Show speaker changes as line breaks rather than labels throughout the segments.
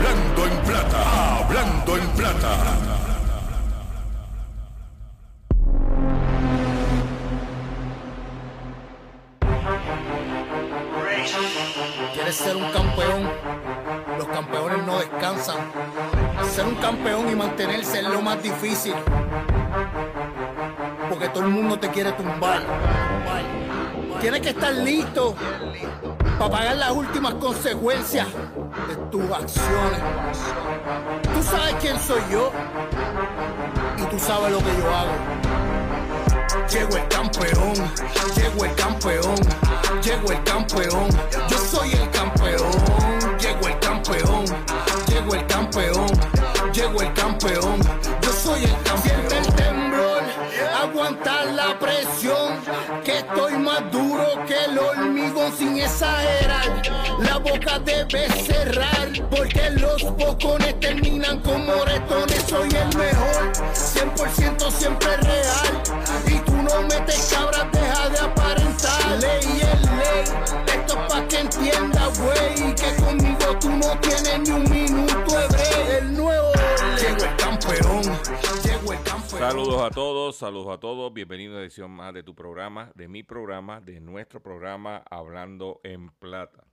Hablando en plata, hablando en plata.
¿Quieres ser un campeón? Los campeones no descansan. Ser un campeón y mantenerse es lo más difícil. Porque todo el mundo te quiere tumbar. Tienes que estar listo para pagar las últimas consecuencias tus acciones. Tú sabes quién soy yo y tú sabes lo que yo hago. Llego el campeón, llego el campeón, llego el campeón, yo soy el campeón, llego el campeón, llego el campeón, llego el campeón, yo soy el campeón. Siente el temblor, aguantar la presión, estoy más duro que el hormigón sin exagerar. La boca debe cerrar, porque los bocones terminan como moretones. Soy el mejor, 100% siempre real. Y tú no metes cabras,
Saludos a todos, saludos a todos. Bienvenido a edición más de tu programa, de mi programa, de nuestro programa Hablando en Plata.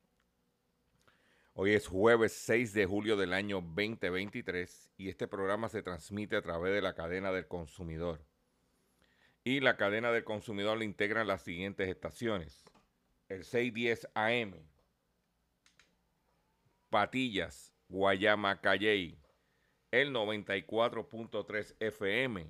Hoy es jueves 6 de julio del año 2023 y este programa se transmite a través de la cadena del consumidor. Y la cadena del consumidor le integran las siguientes estaciones. El 610 AM, Patillas, Guayama, Calley. El 94.3 FM,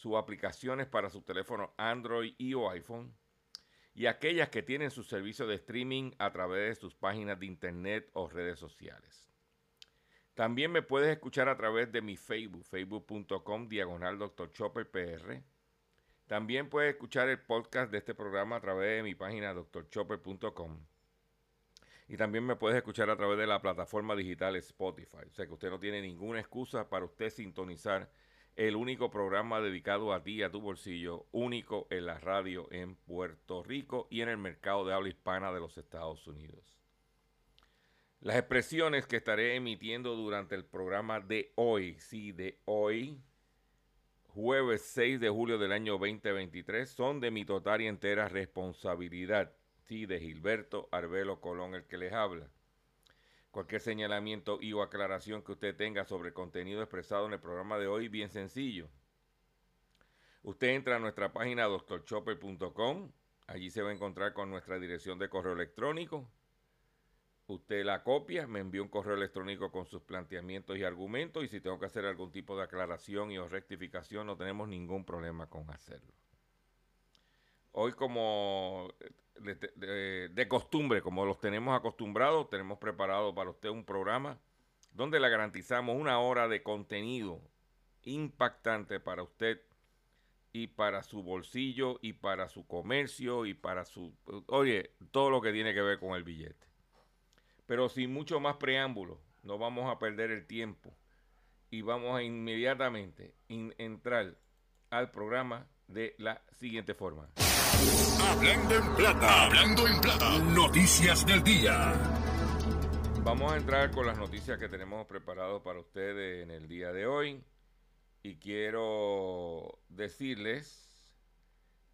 sus aplicaciones para su teléfono Android y o iPhone, y aquellas que tienen su servicio de streaming a través de sus páginas de internet o redes sociales. También me puedes escuchar a través de mi Facebook, facebook.com diagonal Dr. PR. También puedes escuchar el podcast de este programa a través de mi página drchopper.com. Y también me puedes escuchar a través de la plataforma digital Spotify. O sea que usted no tiene ninguna excusa para usted sintonizar el único programa dedicado a ti a tu bolsillo, único en la radio en Puerto Rico y en el mercado de habla hispana de los Estados Unidos. Las expresiones que estaré emitiendo durante el programa de hoy, sí, de hoy, jueves 6 de julio del año 2023, son de mi total y entera responsabilidad, sí, de Gilberto Arbelo Colón, el que les habla. Cualquier señalamiento y o aclaración que usted tenga sobre contenido expresado en el programa de hoy, bien sencillo. Usted entra a nuestra página doctorchopper.com, allí se va a encontrar con nuestra dirección de correo electrónico. Usted la copia, me envía un correo electrónico con sus planteamientos y argumentos y si tengo que hacer algún tipo de aclaración y o rectificación no tenemos ningún problema con hacerlo. Hoy como de, costumbre, como los tenemos acostumbrados, tenemos preparado para usted un programa donde le garantizamos una hora de contenido impactante para usted y para su bolsillo y para su comercio y para su, oye, todo lo que tiene que ver con el billete. Pero sin mucho más preámbulo, no vamos a perder el tiempo y vamos a inmediatamente in, entrar al programa de la siguiente forma.
Hablando en plata, hablando en plata, noticias del día.
Vamos a entrar con las noticias que tenemos preparado para ustedes en el día de hoy. Y quiero decirles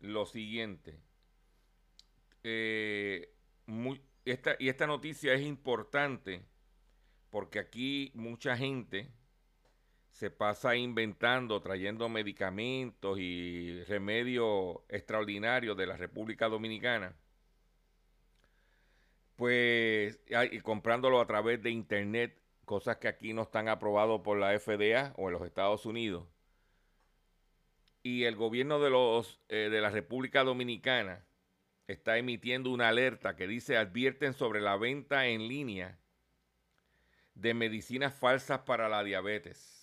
lo siguiente. Eh, muy, esta, y esta noticia es importante porque aquí mucha gente se pasa inventando, trayendo medicamentos y remedios extraordinarios de la República Dominicana, pues y comprándolo a través de internet, cosas que aquí no están aprobados por la FDA o en los Estados Unidos. Y el gobierno de, los, eh, de la República Dominicana está emitiendo una alerta que dice advierten sobre la venta en línea de medicinas falsas para la diabetes.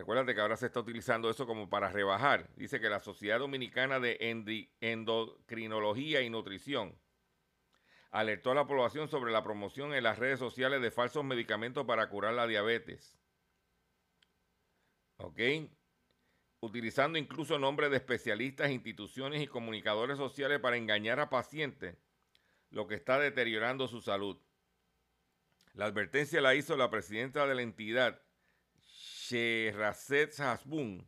Recuérdate que ahora se está utilizando eso como para rebajar. Dice que la Sociedad Dominicana de Endocrinología y Nutrición alertó a la población sobre la promoción en las redes sociales de falsos medicamentos para curar la diabetes. ¿Ok? Utilizando incluso nombres de especialistas, instituciones y comunicadores sociales para engañar a pacientes, lo que está deteriorando su salud. La advertencia la hizo la presidenta de la entidad, Sherazet Hasbun,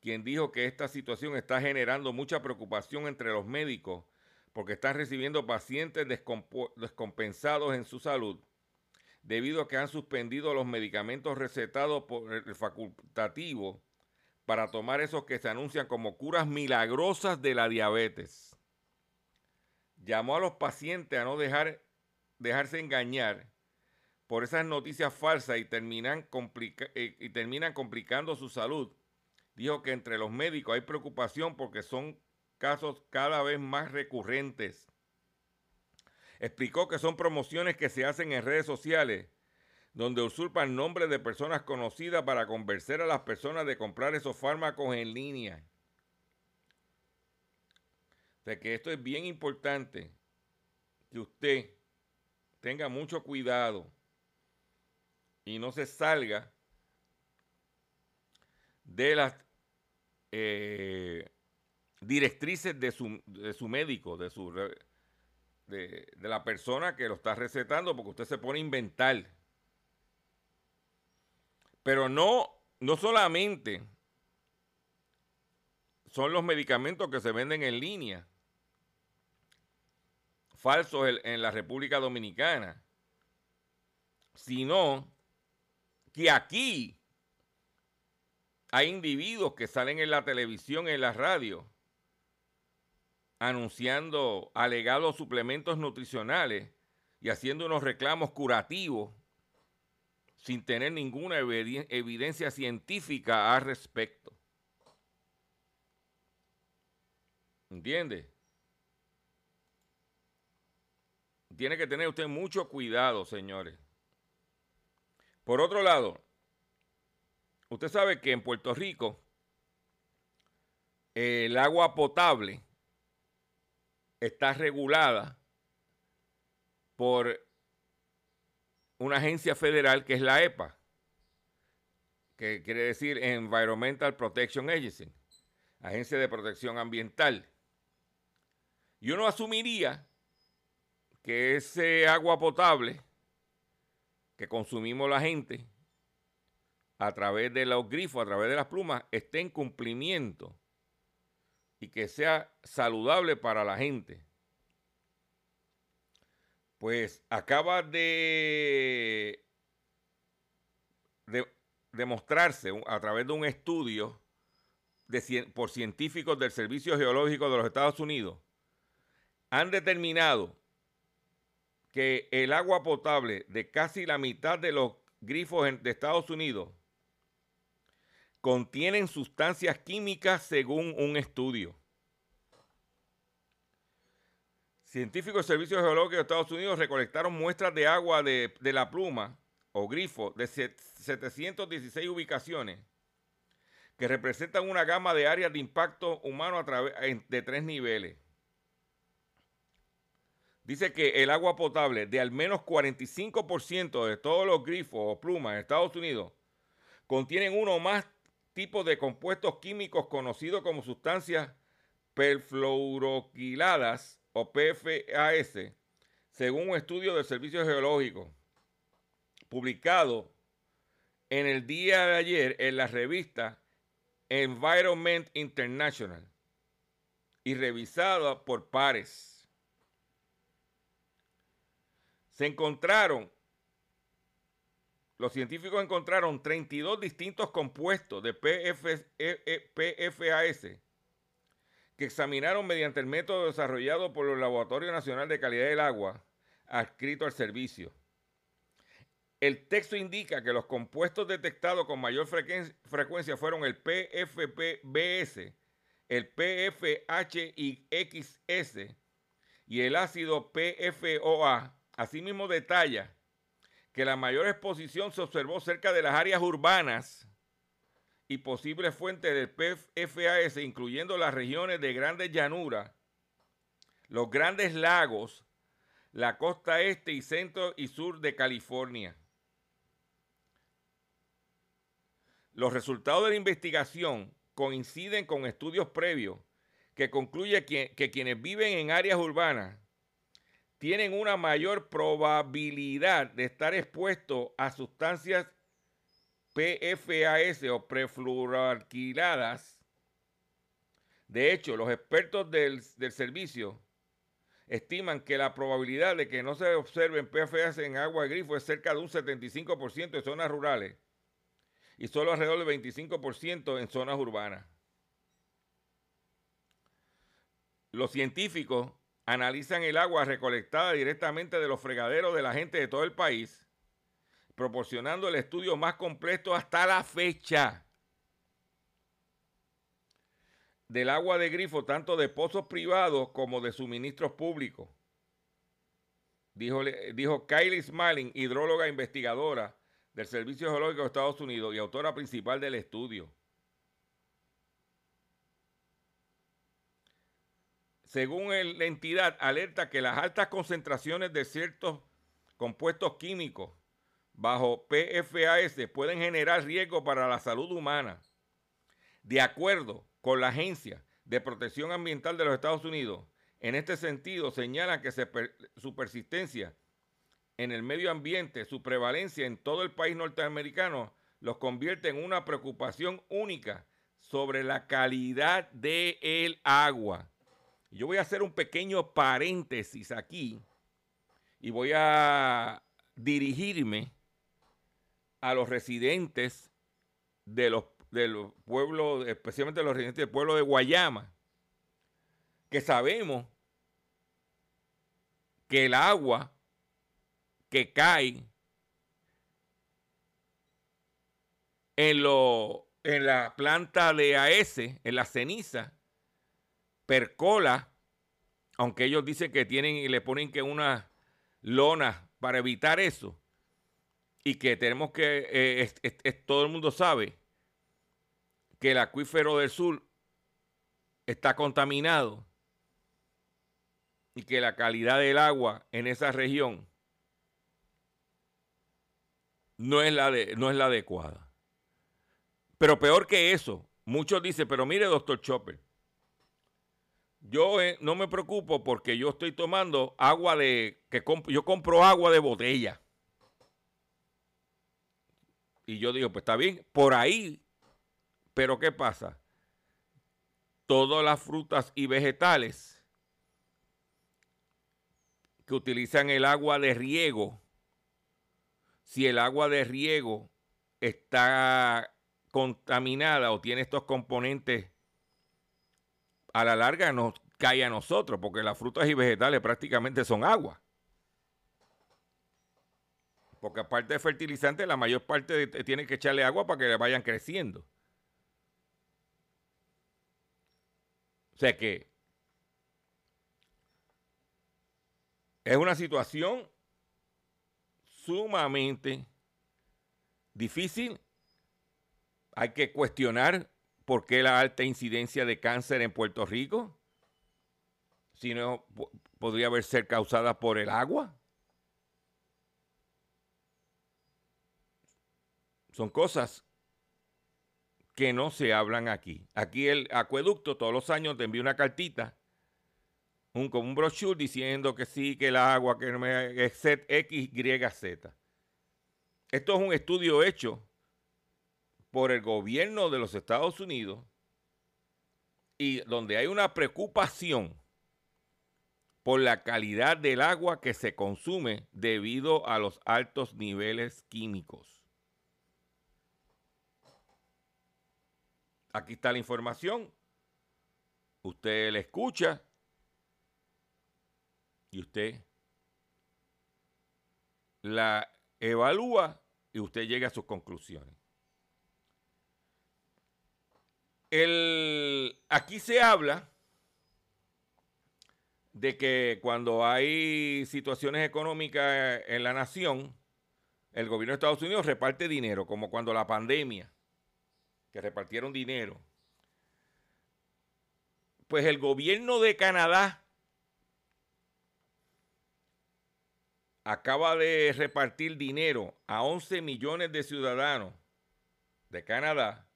quien dijo que esta situación está generando mucha preocupación entre los médicos porque están recibiendo pacientes descompensados en su salud debido a que han suspendido los medicamentos recetados por el facultativo para tomar esos que se anuncian como curas milagrosas de la diabetes. Llamó a los pacientes a no dejar, dejarse engañar por esas noticias falsas y terminan, eh, y terminan complicando su salud. Dijo que entre los médicos hay preocupación porque son casos cada vez más recurrentes. Explicó que son promociones que se hacen en redes sociales, donde usurpan nombres de personas conocidas para convencer a las personas de comprar esos fármacos en línea. De que esto es bien importante, que usted tenga mucho cuidado y no se salga de las eh, directrices de su, de su, médico, de, su, de, la persona que lo está recetando, porque usted se pone a inventar. Pero no, no solamente son los medicamentos que se venden en línea, falsos en la República Dominicana, sino que aquí hay individuos que salen en la televisión, en la radio, anunciando alegados suplementos nutricionales y haciendo unos reclamos curativos sin tener ninguna evidencia científica al respecto. ¿Entiende? Tiene que tener usted mucho cuidado, señores. Por otro lado, usted sabe que en Puerto Rico el agua potable está regulada por una agencia federal que es la EPA, que quiere decir Environmental Protection Agency, Agencia de Protección Ambiental. Y uno asumiría que ese agua potable que consumimos la gente a través de los grifos, a través de las plumas, esté en cumplimiento y que sea saludable para la gente. Pues acaba de, demostrarse a través de un estudio por científicos del Servicio Geológico de los Estados Unidos, han determinado que el agua potable de casi la mitad de los grifos de Estados Unidos contienen sustancias químicas según un estudio. Científicos del Servicio Geológico de Estados Unidos recolectaron muestras de agua de, la pluma o grifo de 716 ubicaciones que representan una gama de áreas de impacto humano a de tres niveles dice que el agua potable de al menos 45% de todos los grifos o plumas en Estados Unidos contienen uno o más tipos de compuestos químicos conocidos como sustancias perfluoroquiladas o PFAS, según un estudio del Servicio Geológico publicado en el día de ayer en la revista Environment International y revisado por pares se encontraron los científicos encontraron 32 distintos compuestos de PFAS que examinaron mediante el método desarrollado por el Laboratorio Nacional de Calidad del Agua, adscrito al servicio. El texto indica que los compuestos detectados con mayor frecuencia fueron el PFPBS, el PFHXS y el ácido PFOA. Asimismo detalla que la mayor exposición se observó cerca de las áreas urbanas y posibles fuentes del PFAS, incluyendo las regiones de grandes llanuras, los grandes lagos, la costa este y centro y sur de California. Los resultados de la investigación coinciden con estudios previos que concluyen que, que quienes viven en áreas urbanas tienen una mayor probabilidad de estar expuestos a sustancias PFAS o prefluoralquiladas. De hecho, los expertos del, servicio estiman que la probabilidad de que no se observen PFAS en agua de grifo es cerca de un 75% en zonas rurales y solo alrededor del 25% en zonas urbanas. Los científicos analizan el agua recolectada directamente de los fregaderos de la gente de todo el país, proporcionando el estudio más completo hasta la fecha del agua de grifo, tanto de pozos privados como de suministros públicos. Dijo, Kylie Smalling, hidróloga investigadora del Servicio Geológico de Estados Unidos y autora principal del estudio. Según la entidad, alerta que las altas concentraciones de ciertos compuestos químicos bajo PFAS pueden generar riesgo para la salud humana. De acuerdo con la Agencia de Protección Ambiental de los Estados Unidos, en este sentido señalan que su persistencia en el medio ambiente, su prevalencia en todo el país norteamericano, los convierte en una preocupación única sobre la calidad del agua. Yo voy a hacer un pequeño paréntesis aquí y voy a dirigirme a los residentes de los, pueblos, especialmente los residentes del pueblo de Guayama, que sabemos que el agua que cae en, lo, en la planta de AES, en la ceniza, percola, aunque ellos dicen que tienen y le ponen que una lona para evitar eso, y que tenemos que, eh, todo el mundo sabe que el acuífero del sur está contaminado y que la calidad del agua en esa región no es la, de, no es la adecuada. Pero peor que eso, muchos dicen, pero mire, doctor Chopper, yo eh, no me preocupo porque yo estoy tomando agua de que yo compro agua de botella. Y yo digo, pues está bien, por ahí. Pero ¿qué pasa? Todas las frutas y vegetales que utilizan el agua de riego, si el agua de riego está contaminada o tiene estos componentes a la larga nos cae a nosotros, porque las frutas y vegetales prácticamente son agua. Porque aparte de fertilizante, la mayor parte tiene que echarle agua para que le vayan creciendo. O sea que es una situación sumamente difícil. Hay que cuestionar ¿Por qué la alta incidencia de cáncer en Puerto Rico? Si no, podría haber ser causada por el agua. Son cosas que no se hablan aquí. Aquí el acueducto todos los años te envía una cartita, un, como un brochure diciendo que sí, que el agua, que no me, X, Y, Z. Esto es un estudio hecho por el gobierno de los Estados Unidos y donde hay una preocupación por la calidad del agua que se consume debido a los altos niveles químicos. Aquí está la información. Usted la escucha y usted la evalúa y usted llega a sus conclusiones. El, aquí se habla de que cuando hay situaciones económicas en la nación, el gobierno de Estados Unidos reparte dinero, como cuando la pandemia, que repartieron dinero. Pues el gobierno de Canadá acaba de repartir dinero a 11 millones de ciudadanos de Canadá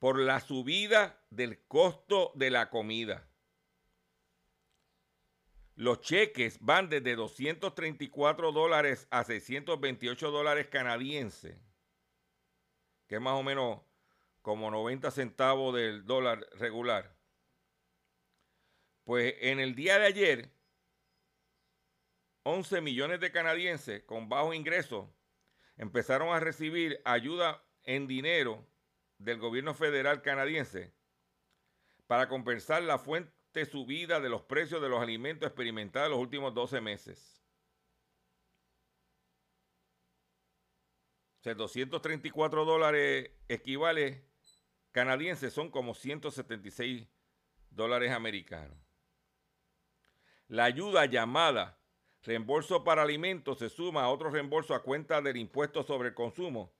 por la subida del costo de la comida. Los cheques van desde 234 dólares a 628 dólares canadienses, que es más o menos como 90 centavos del dólar regular. Pues en el día de ayer, 11 millones de canadienses con bajo ingreso empezaron a recibir ayuda en dinero del gobierno federal canadiense para compensar la fuente subida de los precios de los alimentos experimentados en los últimos 12 meses. O sea, 234 dólares equivale canadienses son como 176 dólares americanos. La ayuda llamada reembolso para alimentos se suma a otro reembolso a cuenta del impuesto sobre el consumo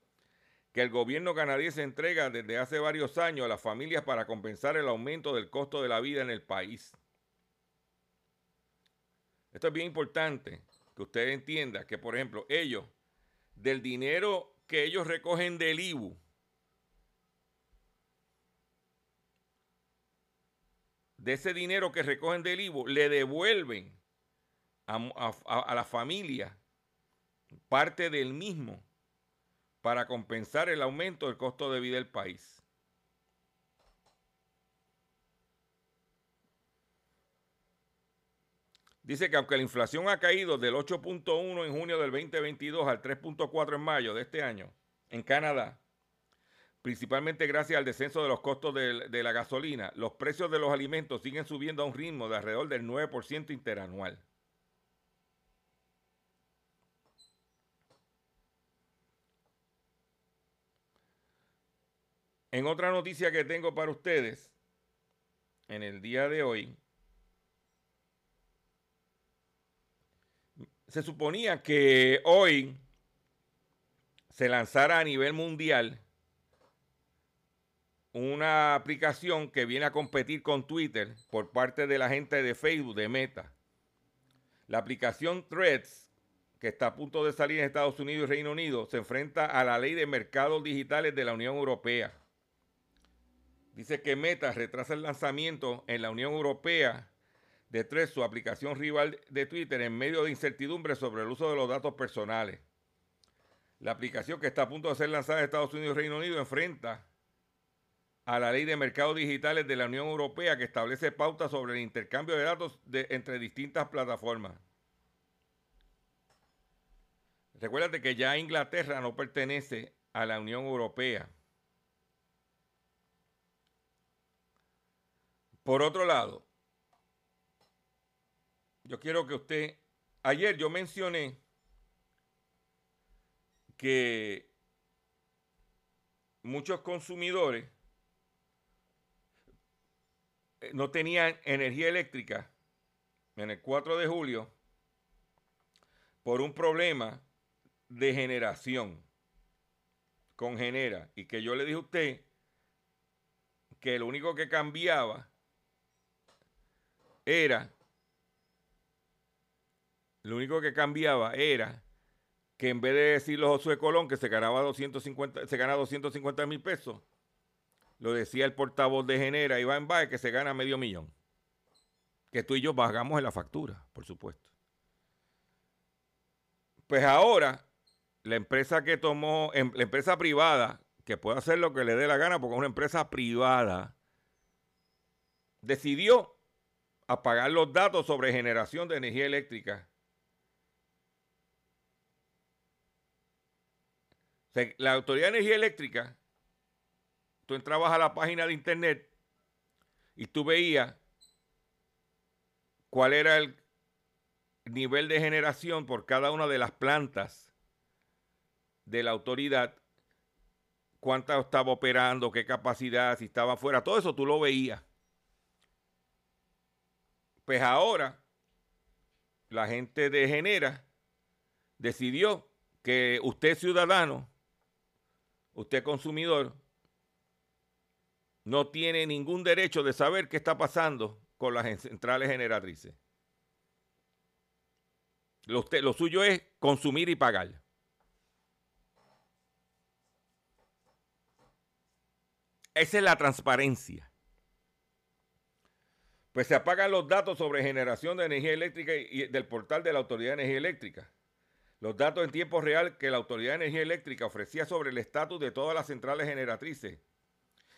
que el gobierno canadiense entrega desde hace varios años a las familias para compensar el aumento del costo de la vida en el país. Esto es bien importante que usted entienda que, por ejemplo, ellos, del dinero que ellos recogen del IBU, de ese dinero que recogen del IBU, le devuelven a, a la familia parte del mismo para compensar el aumento del costo de vida del país. Dice que aunque la inflación ha caído del 8.1 en junio del 2022 al 3.4 en mayo de este año en Canadá, principalmente gracias al descenso de los costos de, la gasolina, los precios de los alimentos siguen subiendo a un ritmo de alrededor del 9% interanual. En otra noticia que tengo para ustedes, en el día de hoy, se suponía que hoy se lanzara a nivel mundial una aplicación que viene a competir con Twitter por parte de la gente de Facebook, de Meta. La aplicación Threads, que está a punto de salir en Estados Unidos y Reino Unido, se enfrenta a la ley de mercados digitales de la Unión Europea. Dice que Meta retrasa el lanzamiento en la Unión Europea de tres su aplicación rival de Twitter en medio de incertidumbre sobre el uso de los datos personales. La aplicación que está a punto de ser lanzada en Estados Unidos y Reino Unido enfrenta a la ley de mercados digitales de la Unión Europea que establece pautas sobre el intercambio de datos entre distintas plataformas. Recuérdate que ya Inglaterra no pertenece a la Unión Europea. Por otro lado, yo quiero que usted, ayer yo mencioné que muchos consumidores eh, no tenían energía eléctrica en el 4 de julio por un problema de generación con Genera y que yo le dije a usted que lo único que cambiaba era, lo único que cambiaba era que en vez de decirlo Josué Colón que se ganaba 250, se gana 250 mil pesos, lo decía el portavoz de Genera, Iván Baez, que se gana medio millón. Que tú y yo pagamos en la factura, por supuesto. Pues ahora, la empresa que tomó, em, la empresa privada, que puede hacer lo que le dé la gana, porque es una empresa privada, decidió apagar los datos sobre generación de energía eléctrica. la Autoridad de Energía Eléctrica tú entrabas a la página de internet y tú veías cuál era el nivel de generación por cada una de las plantas de la autoridad, cuánta estaba operando, qué capacidad, si estaba fuera, todo eso tú lo veías. Pues ahora la gente de Genera decidió que usted ciudadano, usted consumidor, no tiene ningún derecho de saber qué está pasando con las centrales generatrices. Lo, lo suyo es consumir y pagar. Esa es la transparencia. Pues se apagan los datos sobre generación de energía eléctrica y del portal de la Autoridad de Energía Eléctrica. Los datos en tiempo real que la Autoridad de Energía Eléctrica ofrecía sobre el estatus de todas las centrales generatrices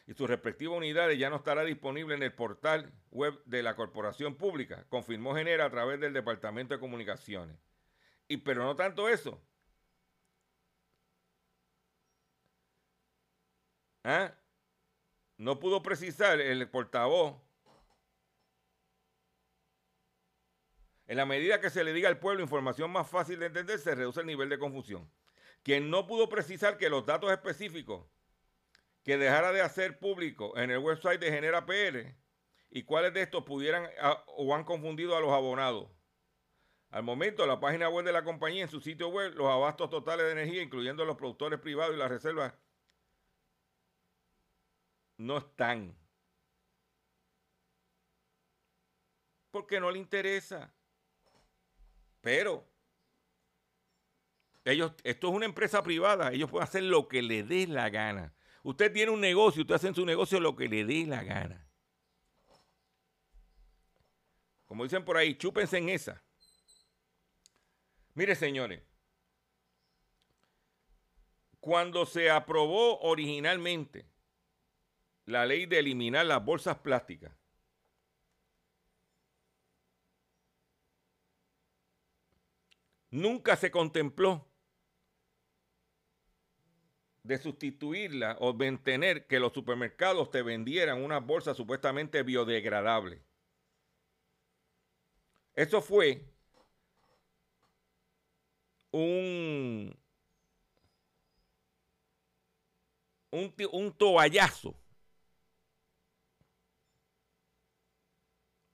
y sus respectivas unidades ya no estará disponible en el portal web de la corporación pública, confirmó Genera a través del Departamento de Comunicaciones. Y pero no tanto eso. ¿Ah? No pudo precisar el portavoz. En la medida que se le diga al pueblo información más fácil de entender, se reduce el nivel de confusión. Quien no pudo precisar que los datos específicos que dejara de hacer público en el website de Genera PR y cuáles de estos pudieran o han confundido a los abonados. Al momento, la página web de la compañía en su sitio web, los abastos totales de energía, incluyendo los productores privados y las reservas, no están. Porque no le interesa. Pero ellos, esto es una empresa privada, ellos pueden hacer lo que les dé la gana. Usted tiene un negocio, usted hace en su negocio lo que le dé la gana. Como dicen por ahí, chúpense en esa. Mire, señores, cuando se aprobó originalmente la ley de eliminar las bolsas plásticas, nunca se contempló de sustituirla o mantener que los supermercados te vendieran unas bolsas supuestamente biodegradables. Eso fue un, un, toallazo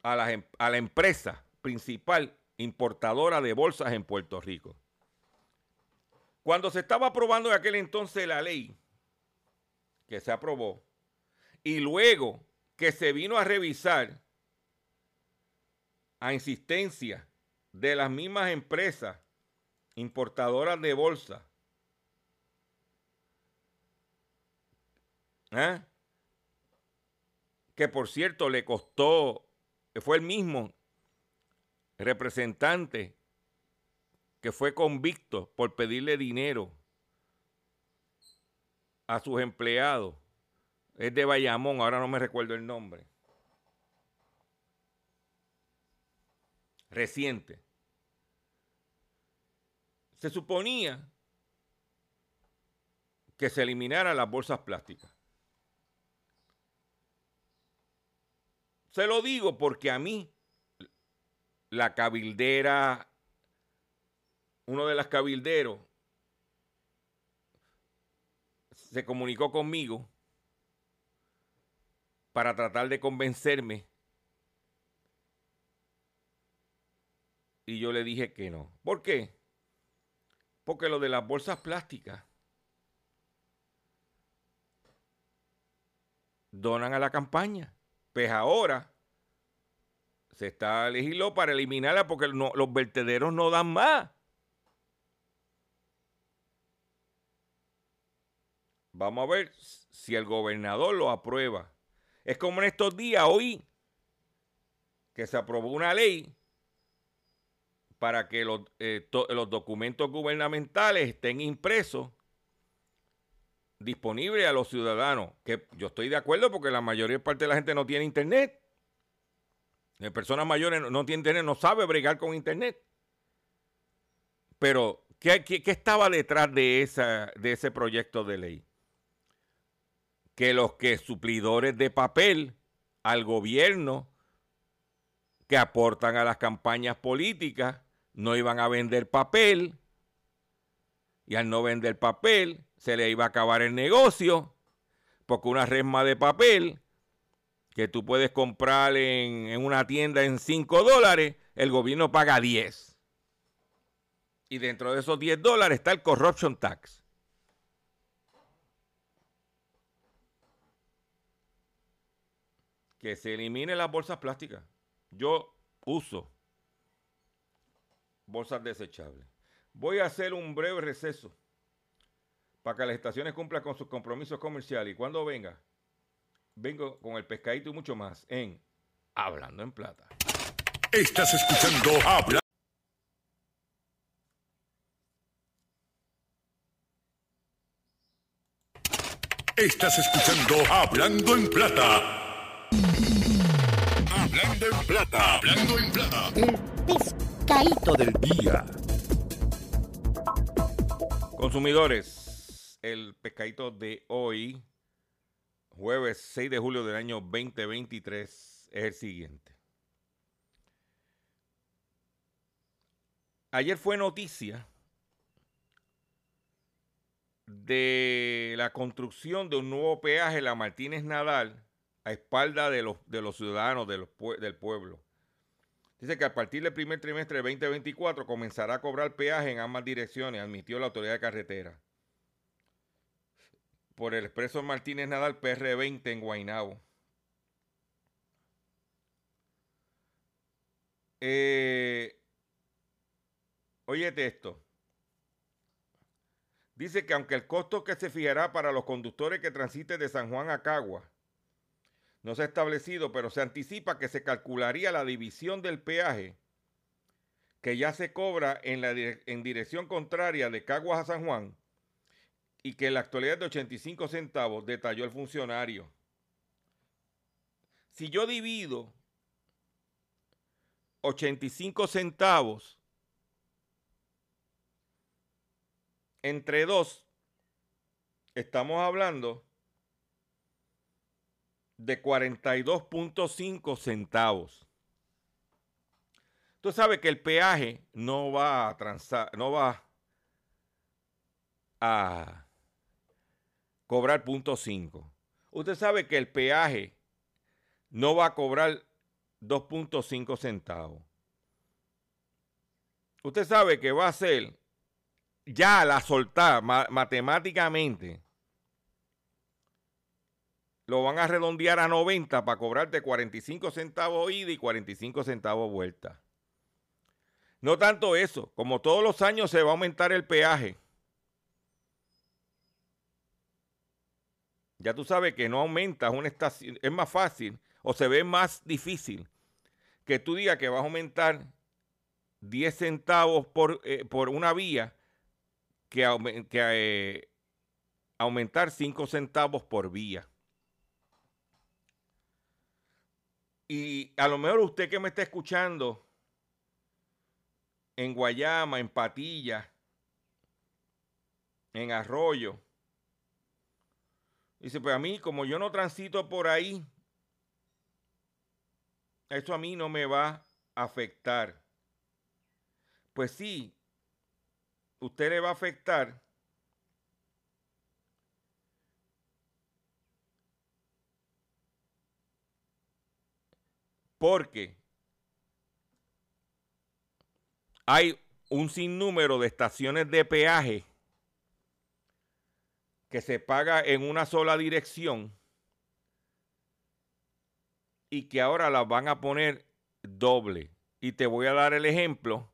em, a la empresa principal importadora de bolsas en Puerto Rico. Cuando se estaba aprobando en aquel entonces la ley que se aprobó y luego que se vino a revisar a insistencia de las mismas empresas importadoras de bolsa, ¿eh? que por cierto le costó, fue el mismo representante que fue convicto por pedirle dinero a sus empleados. Es de Bayamón, ahora no me recuerdo el nombre. Reciente. Se suponía que se eliminaran las bolsas plásticas. Se lo digo porque a mí, la cabildera uno de los cabilderos se comunicó conmigo para tratar de convencerme y yo le dije que no. ¿Por qué? Porque lo de las bolsas plásticas donan a la campaña. Pues ahora se está legislando para eliminarla porque los vertederos no dan más. Vamos a ver si el gobernador lo aprueba. Es como en estos días, hoy, que se aprobó una ley para que los, eh, los documentos gubernamentales estén impresos, disponibles a los ciudadanos. Que yo estoy de acuerdo porque la mayoría parte de la gente no tiene internet. Las personas mayores no, tienen internet, no sabe bregar con internet. Pero, ¿qué, qué, qué estaba detrás de, esa, de ese proyecto de ley? que los que suplidores de papel al gobierno que aportan a las campañas políticas no iban a vender papel y al no vender papel se le iba a acabar el negocio porque una resma de papel que tú puedes comprar en, en una tienda en 5 dólares, el gobierno paga 10. Y dentro de esos 10 dólares está el corruption tax. Que se eliminen las bolsas plásticas. Yo uso bolsas desechables. Voy a hacer un breve receso para que las estaciones cumplan con sus compromisos comerciales. Y cuando venga, vengo con el pescadito y mucho más en Hablando en Plata.
Estás escuchando Habla. Estás escuchando Hablando en Plata. Hablando en Plata. Hablando en Plata.
El pescadito del día.
Consumidores, el pescadito de hoy, jueves 6 de julio del año 2023, es el siguiente. Ayer fue noticia de la construcción de un nuevo peaje, la Martínez Nadal, a espalda de los, de los ciudadanos de los, del pueblo. Dice que a partir del primer trimestre de 2024 comenzará a cobrar peaje en ambas direcciones, admitió la autoridad de carretera. Por el expreso Martínez Nadal PR20 en Guaynabo. Eh, óyete esto. Dice que aunque el costo que se fijará para los conductores que transiten de San Juan a Cagua no se ha establecido, pero se anticipa que se calcularía la división del peaje que ya se cobra en, la, en dirección contraria de Caguas a San Juan y que en la actualidad es de 85 centavos, detalló el funcionario. Si yo divido 85 centavos entre dos, estamos hablando de 42.5 centavos. Tú sabes que el peaje no va a transar, no va a cobrar punto 5. Usted sabe que el peaje no va a cobrar 2.5 centavos. Usted sabe que va a ser ya la soltar matemáticamente, lo van a redondear a 90 para cobrarte 45 centavos ida y 45 centavos vuelta. No tanto eso, como todos los años se va a aumentar el peaje. Ya tú sabes que no aumentas una estación, es más fácil o se ve más difícil que tú digas que vas a aumentar 10 centavos por, eh, por una vía que, eh, aumentar 5 centavos por vía. Y a lo mejor usted que me está escuchando en Guayama, en Patilla, en Arroyo, dice, pues a mí, como yo no transito por ahí, eso a mí no me va a afectar. Pues sí, usted le va a afectar porque hay un sinnúmero de estaciones de peaje que se paga en una sola dirección y que ahora las van a poner doble. Y te voy a dar el ejemplo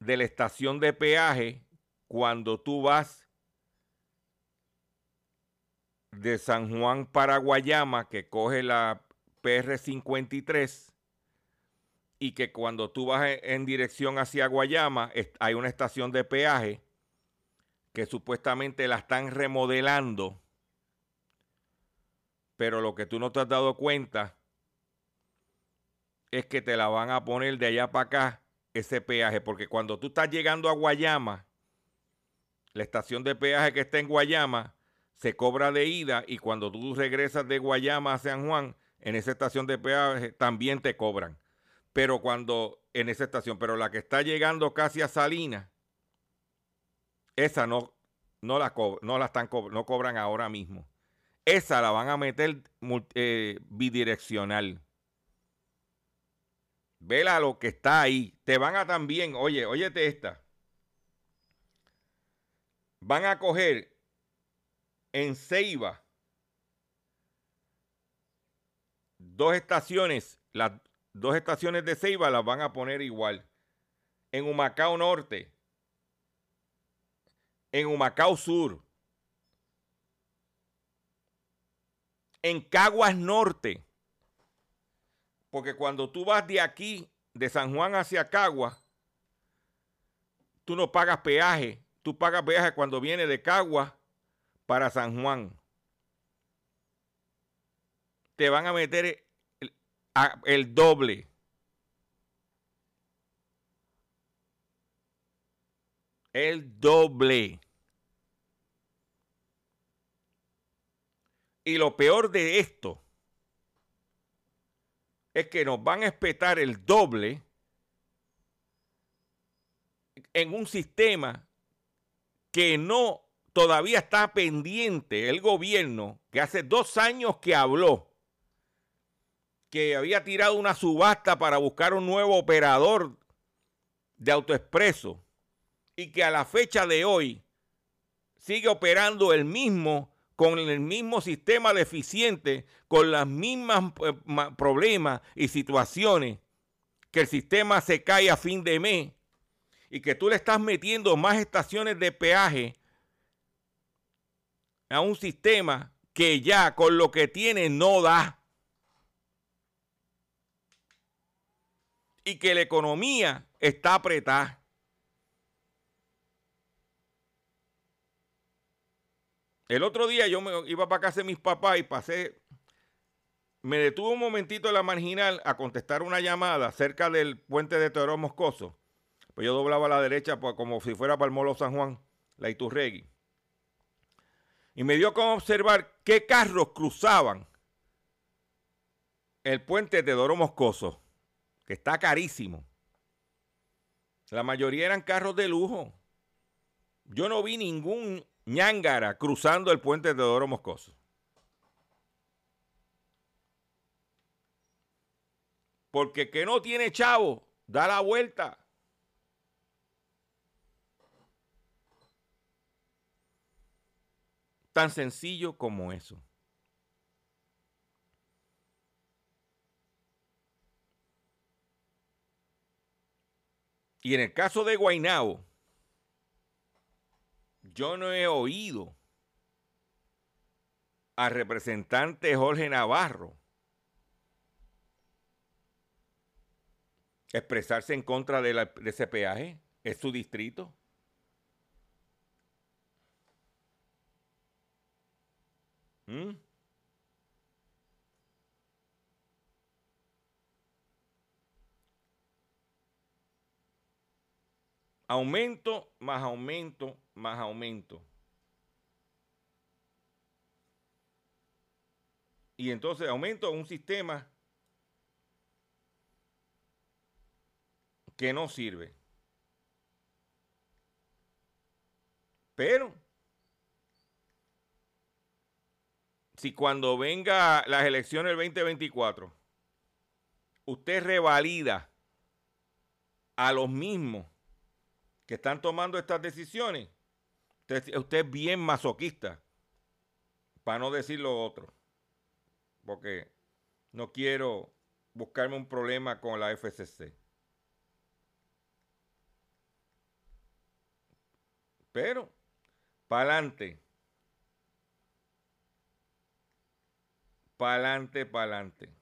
de la estación de peaje cuando tú vas de San Juan para Guayama, que coge la PR53, y que cuando tú vas en dirección hacia Guayama, hay una estación de peaje que supuestamente la están remodelando, pero lo que tú no te has dado cuenta es que te la van a poner de allá para acá ese peaje, porque cuando tú estás llegando a Guayama, la estación de peaje que está en Guayama, se cobra de ida y cuando tú regresas de Guayama a San Juan, en esa estación de peaje también te cobran. Pero cuando en esa estación, pero la que está llegando casi a Salinas, esa no, no la, no la están, no cobran ahora mismo. Esa la van a meter eh, bidireccional. Vela lo que está ahí. Te van a también, oye, óyete esta. Van a coger en Ceiba dos estaciones, las dos estaciones de Ceiba las van a poner igual. En Humacao Norte, en Humacao Sur, en Caguas Norte. Porque cuando tú vas de aquí, de San Juan hacia Caguas, tú no pagas peaje. Tú pagas peaje cuando viene de Caguas para San Juan. Te van a meter el, el doble. El doble. Y lo peor de esto es que nos van a espetar el doble en un sistema que no todavía está pendiente el gobierno, que hace dos años que habló, que había tirado una subasta para buscar un nuevo operador de autoexpreso y que a la fecha de hoy sigue operando el mismo con el mismo sistema deficiente, con los mismos eh, problemas y situaciones, que el sistema se cae a fin de mes y que tú le estás metiendo más estaciones de peaje a un sistema que ya con lo que tiene no da. Y que la economía está apretada. El otro día yo me iba para casa de mis papás y pasé, me detuve un momentito en la marginal a contestar una llamada cerca del puente de Teodoro Moscoso. Pues yo doblaba a la derecha como si fuera para el Molo San Juan, la Iturregui. Y me dio como observar qué carros cruzaban el puente de Teodoro Moscoso, que está carísimo. La mayoría eran carros de lujo. Yo no vi ningún ñángara cruzando el puente de Oro Moscoso. Porque que no tiene chavo, da la vuelta. Tan sencillo como eso. Y en el caso de Guainao, yo no he oído al representante Jorge Navarro expresarse en contra de, ese peaje. Es su distrito. ¿Mm? Aumento más aumento más aumento. Y entonces aumento un sistema que no sirve. Pero si cuando venga las elecciones del 2024, usted revalida a los mismos que están tomando estas decisiones, usted, es bien masoquista, para no decir lo otro, porque no quiero buscarme un problema con la FCC. Pero, para adelante. Para adelante, para adelante.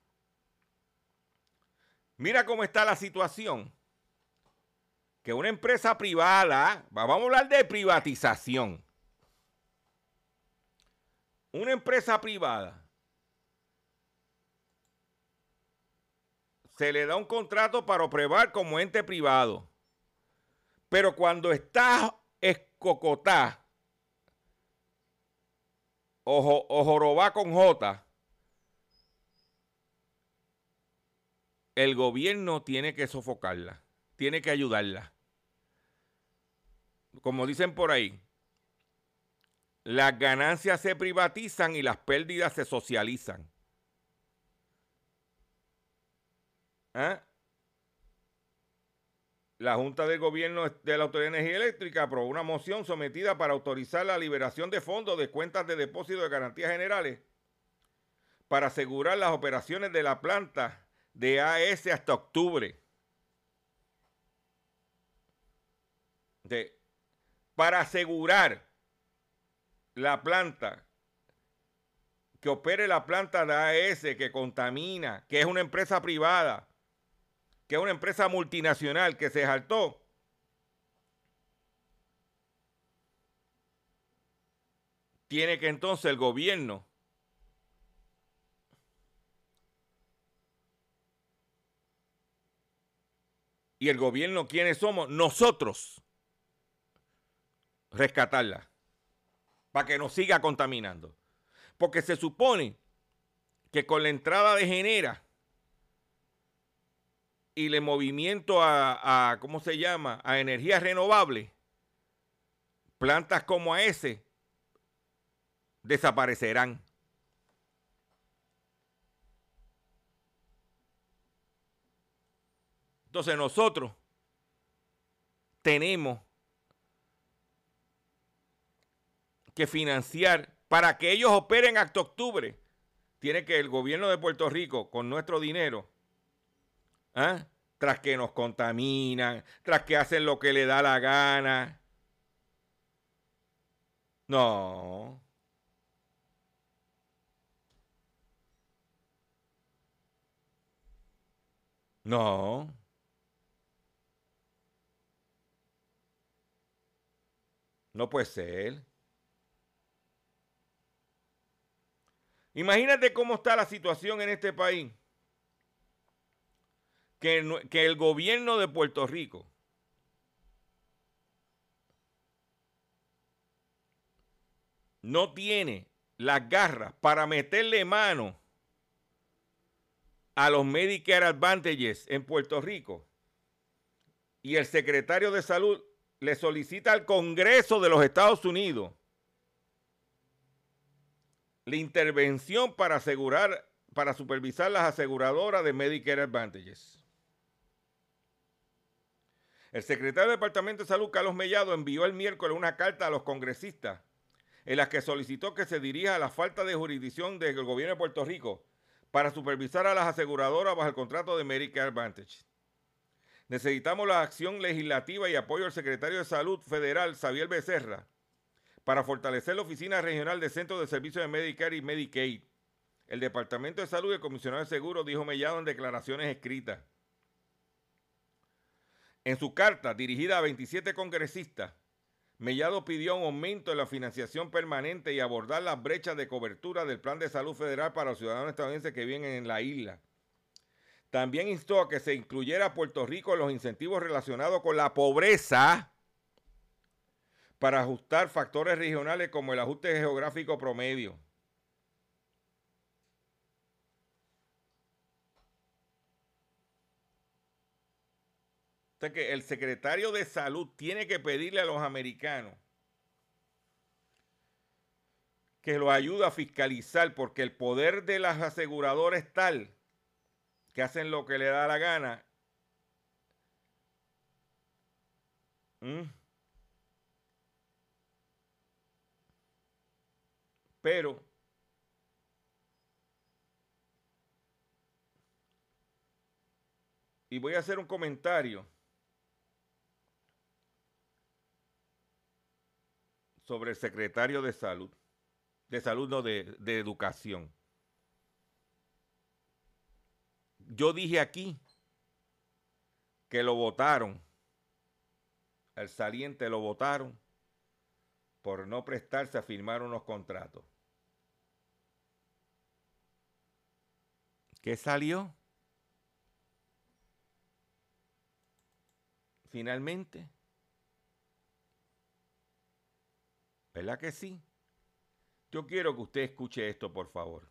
Mira cómo está la situación que una empresa privada, vamos a hablar de privatización, una empresa privada se le da un contrato para operar como ente privado, pero cuando está escocotá o, o jorobá con J, el gobierno tiene que sofocarla, tiene que ayudarla. Como dicen por ahí, las ganancias se privatizan y las pérdidas se socializan. ¿Ah? La Junta de Gobierno de la Autoridad de Energía Eléctrica aprobó una moción sometida para autorizar la liberación de fondos de cuentas de depósito de garantías generales para asegurar las operaciones de la planta de AS hasta octubre. De, para asegurar la planta, que opere la planta de AES, que contamina, que es una empresa privada, que es una empresa multinacional que se saltó. Tiene que entonces el gobierno y el gobierno, ¿quiénes somos? Nosotros. Rescatarla para que no siga contaminando. Porque se supone que con la entrada de Genera y el movimiento a, ¿cómo se llama?, a energías renovables, plantas como ese desaparecerán. Entonces nosotros tenemos que financiar para que ellos operen hasta octubre. Tiene que el gobierno de Puerto Rico, con nuestro dinero, ¿ah? tras que nos contaminan, tras que hacen lo que le da la gana. No. No. No puede ser. Imagínate cómo está la situación en este país. Que, el gobierno de Puerto Rico no tiene las garras para meterle mano a los Medicare Advantages en Puerto Rico. Y el secretario de salud le solicita al Congreso de los Estados Unidos la intervención para asegurar, para supervisar las aseguradoras de Medicare Advantages. El secretario del Departamento de Salud, Carlos Mellado, envió el miércoles una carta a los congresistas en la que solicitó que se dirija a la falta de jurisdicción del gobierno de Puerto Rico para supervisar a las aseguradoras bajo el contrato de Medicare Advantage. Necesitamos la acción legislativa y apoyo del secretario de Salud Federal, Xavier Becerra, para fortalecer la Oficina Regional de Centros de Servicios de Medicare y Medicaid. El Departamento de Salud y el Comisionado de Seguros dijo Mellado en declaraciones escritas. En su carta dirigida a 27 congresistas, Mellado pidió un aumento en la financiación permanente y abordar las brechas de cobertura del Plan de Salud Federal para los ciudadanos estadounidenses que viven en la isla. También instó a que se incluyera a Puerto Rico en los incentivos relacionados con la pobreza para ajustar factores regionales como el ajuste geográfico promedio. O que el secretario de salud tiene que pedirle a los americanos que lo ayude a fiscalizar porque el poder de las aseguradoras es tal que hacen lo que le da la gana. ¿Mm? Pero y voy a hacer un comentario sobre el secretario de salud, de salud no de, de educación. Yo dije aquí que lo votaron, el saliente lo votaron por no prestarse a firmar unos contratos. ¿Qué salió? Finalmente. ¿Verdad que sí?
Yo quiero que usted escuche esto, por favor.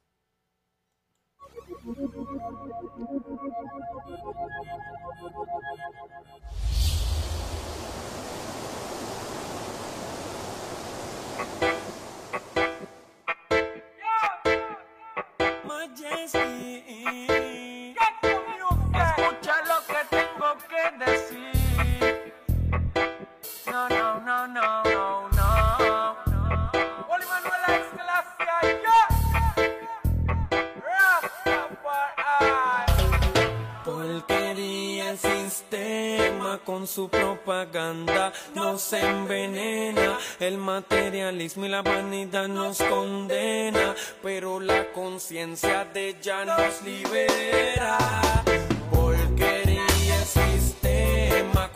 con su propaganda, nos envenena, el materialismo y la vanidad nos condena, pero la conciencia de ella nos libera. Porquería, sistema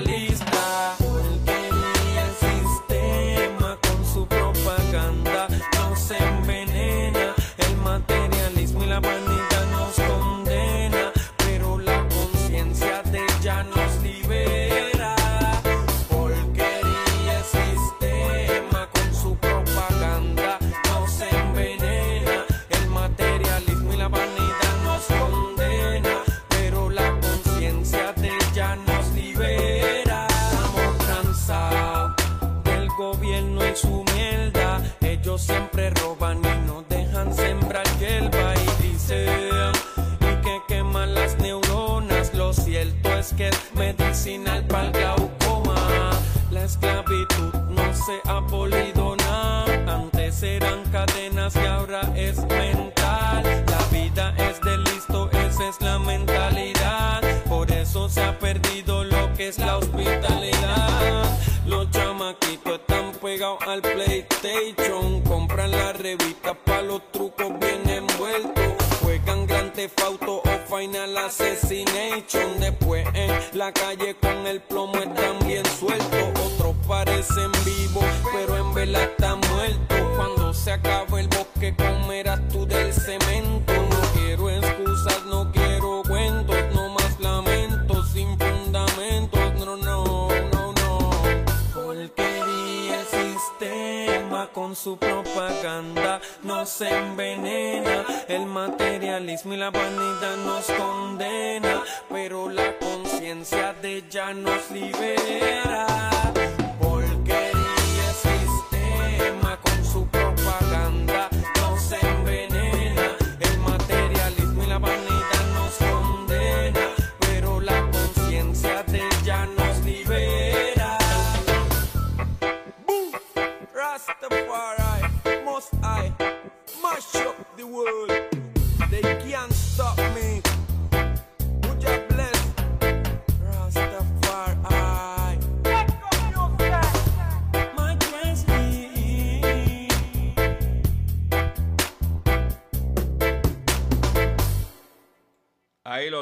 realiza.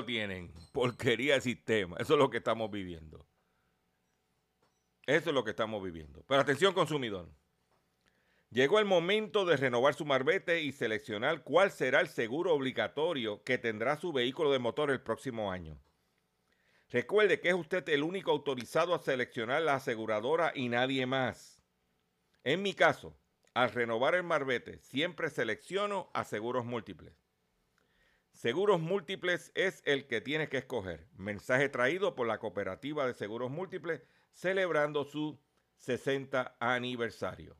tienen. Porquería de sistema. Eso es lo que estamos viviendo. Eso es lo que estamos viviendo. Pero atención consumidor. Llegó el momento de renovar su marbete y seleccionar cuál será el seguro obligatorio que tendrá su vehículo de motor el próximo año. Recuerde que es usted el único autorizado a seleccionar la aseguradora y nadie más. En mi caso, al renovar el marbete, siempre selecciono a seguros múltiples.
Seguros Múltiples es el que tienes que escoger. Mensaje traído por la Cooperativa de Seguros Múltiples celebrando su 60 aniversario.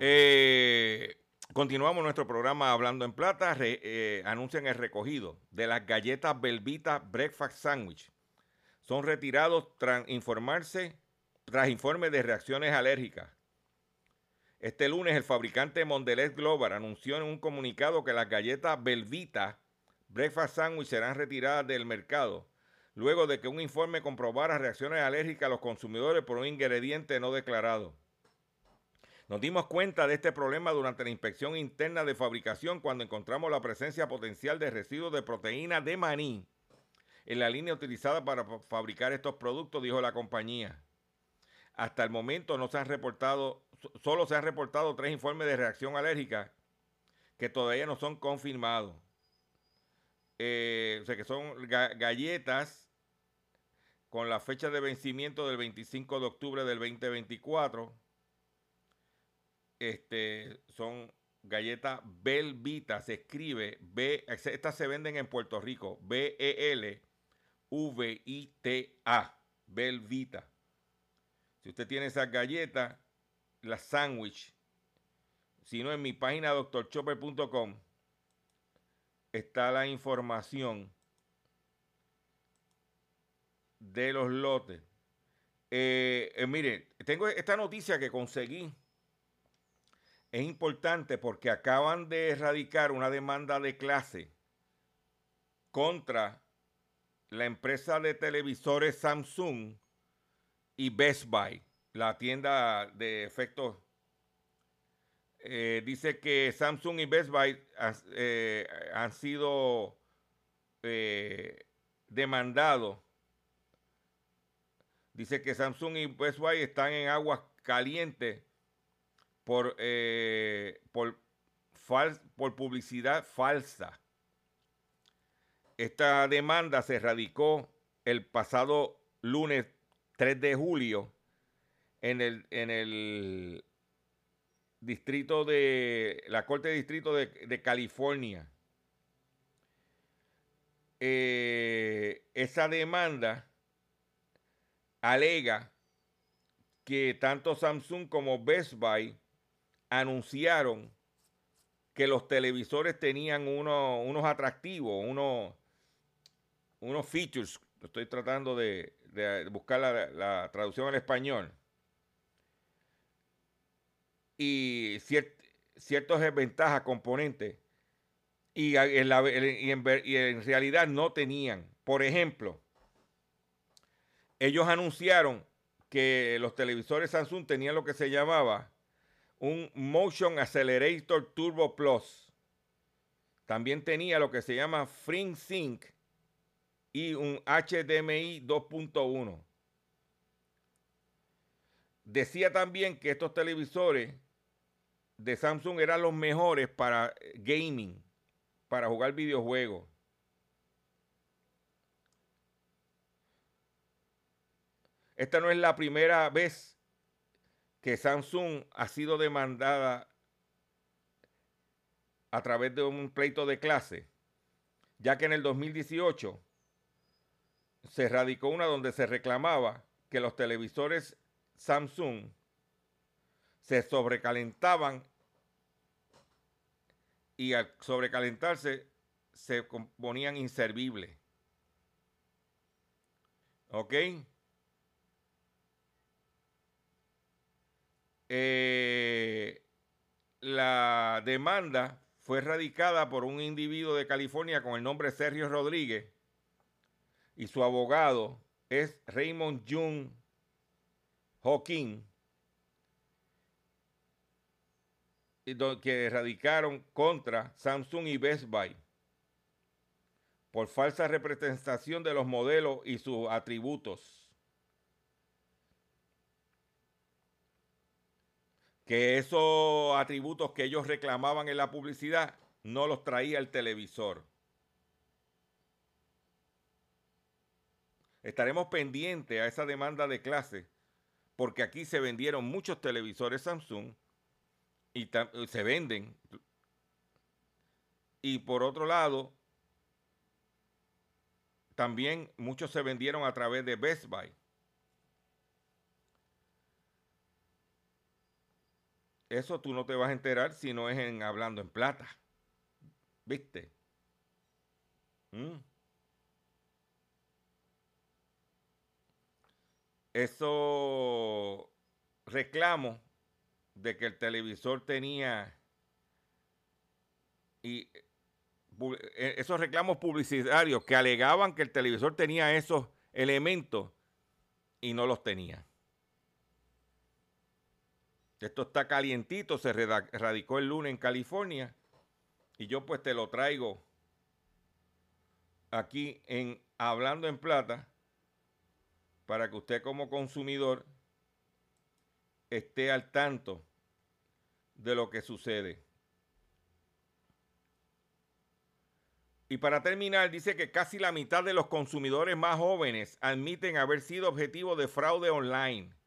Eh, continuamos nuestro programa Hablando en Plata. Eh, anuncian el recogido de las galletas Belvita Breakfast Sandwich. Son retirados tras informarse, tras informes de reacciones alérgicas. Este lunes el fabricante Mondelez Global anunció en un comunicado que las galletas Belvita Breakfast Sandwich serán retiradas del mercado luego de que un informe comprobara reacciones alérgicas a los consumidores por un ingrediente no declarado. Nos dimos cuenta de este problema durante la inspección interna de fabricación cuando encontramos la presencia potencial de residuos de proteína de maní en la línea utilizada para fa- fabricar estos productos, dijo la compañía. Hasta el momento no se han reportado, so- solo se han reportado tres informes de reacción alérgica que todavía no son confirmados. Eh, o sea que son ga- galletas con la fecha de vencimiento del 25 de octubre del 2024 este, son galletas Belvita, se escribe B, estas se venden en Puerto Rico, B E L V I T A, Belvita. Si usted tiene esas galletas, las sándwich, si no en mi página doctorchopper.com está la información de los lotes. Eh, eh, miren, tengo esta noticia que conseguí es importante porque acaban de erradicar una demanda de clase contra la empresa de televisores Samsung y Best Buy, la tienda de efectos. Eh, dice que Samsung y Best Buy han, eh, sido eh, demandados. Dice que Samsung y Best Buy están en aguas calientes por, eh, por, fal- por publicidad falsa. Esta demanda se radicó el pasado lunes 3 de julio en el, en el distrito de la Corte de Distrito de, de California. Eh, esa demanda alega que tanto Samsung como Best Buy anunciaron que los televisores tenían uno- unos atractivos, unos, unos features. Estoy tratando de, buscar la, la traducción al español. Y cier- ciertas ventajas, componentes. Y, en la- y en realidad no tenían. Por ejemplo, ellos anunciaron que los televisores Samsung tenían lo que se llamaba un Motion Accelerator Turbo Plus. También tenía lo que se llama FreeSync y un HDMI 2.1. Decía también que estos televisores de Samsung eran los mejores para eh, gaming, para jugar videojuegos. Esta no es la primera vez que Samsung ha sido demandada a través de un pleito de clase, ya que en el 2018 se radicó una donde se reclamaba que los televisores Samsung se sobrecalentaban y al sobrecalentarse se com- ponían inservibles. ¿Ok? Eh, la demanda fue radicada por un individuo de California con el nombre Sergio Rodríguez y su abogado es Raymond Jung Hawking, que radicaron contra Samsung y Best Buy por falsa representación de los modelos y sus atributos. Que esos atributos que ellos reclamaban en la publicidad no los traía el televisor. Estaremos pendientes a esa demanda de clase porque aquí se vendieron muchos televisores Samsung y se venden. Y por otro lado, también muchos se vendieron a través de Best Buy. Eso tú no te vas a enterar si no es en hablando en plata. ¿Viste? ¿Mm? Eso reclamo de que el televisor tenía y eh, esos reclamos publicitarios que alegaban que el televisor tenía esos elementos y no los tenía. Esto está calientito, se radicó el lunes en California y yo pues te lo traigo aquí en Hablando en Plata para que usted como consumidor esté al tanto de lo que sucede. Y para terminar, dice que casi la mitad de los consumidores más jóvenes admiten haber sido objetivo de fraude online.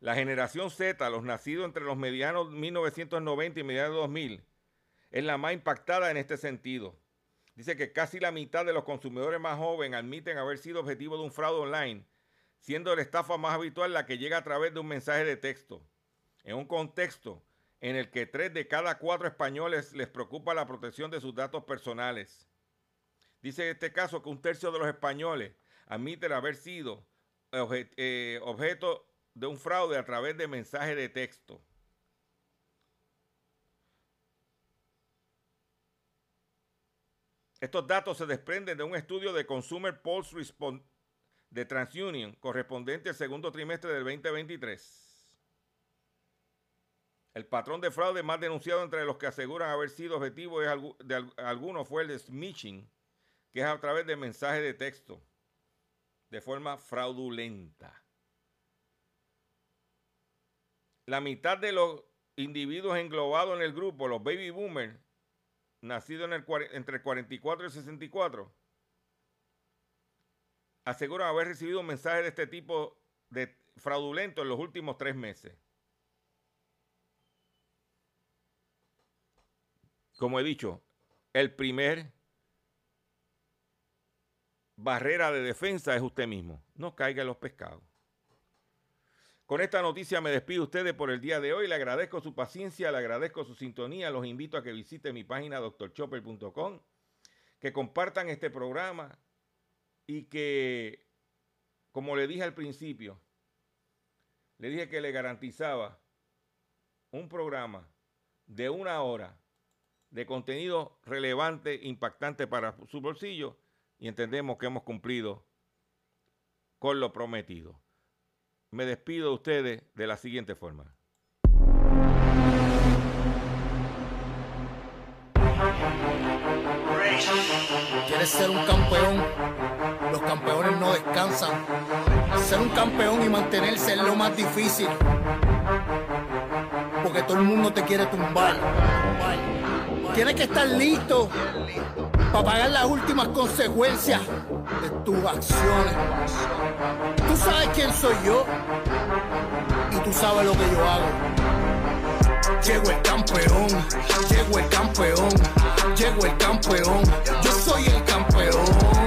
La generación Z, los nacidos entre los medianos 1990 y medianos 2000, es la más impactada en este sentido. Dice que casi la mitad de los consumidores más jóvenes admiten haber sido objetivo de un fraude online, siendo la estafa más habitual la que llega a través de un mensaje de texto. En un contexto en el que tres de cada cuatro españoles les preocupa la protección de sus datos personales. Dice en este caso que un tercio de los españoles admiten haber sido eh, objeto de un fraude a través de mensajes de texto. Estos datos se desprenden de un estudio de Consumer Pulse de TransUnion correspondiente al segundo trimestre del 2023. El patrón de fraude más denunciado entre los que aseguran haber sido objetivo de algunos fue el de smishing, que es a través de mensajes de texto, de forma fraudulenta. La mitad de los individuos englobados en el grupo, los baby boomers, nacidos entre el 44 y el 64, aseguran haber recibido mensajes de este tipo de fraudulento en los últimos tres meses. como he dicho, el primer barrera de defensa es usted mismo. No caiga en los pescados. Con esta noticia me despido de ustedes por el día de hoy. Le agradezco su paciencia, le agradezco su sintonía. Los invito a que visiten mi página doctorchopper.com, que compartan este programa y que, como le dije al principio, le dije que le garantizaba un programa de una hora de contenido relevante, impactante para su bolsillo y entendemos que hemos cumplido con lo prometido. Me despido de ustedes de la siguiente forma.
¿Quieres ser un campeón? Los campeones no descansan. Ser un campeón y mantenerse es lo más difícil. Porque todo el mundo te quiere tumbar. Tienes que estar listo para pagar las últimas consecuencias de tus acciones. Tú sabes quién soy yo y tú sabes lo que yo hago. Llego el campeón, llego el campeón, llego el campeón, yo soy el campeón.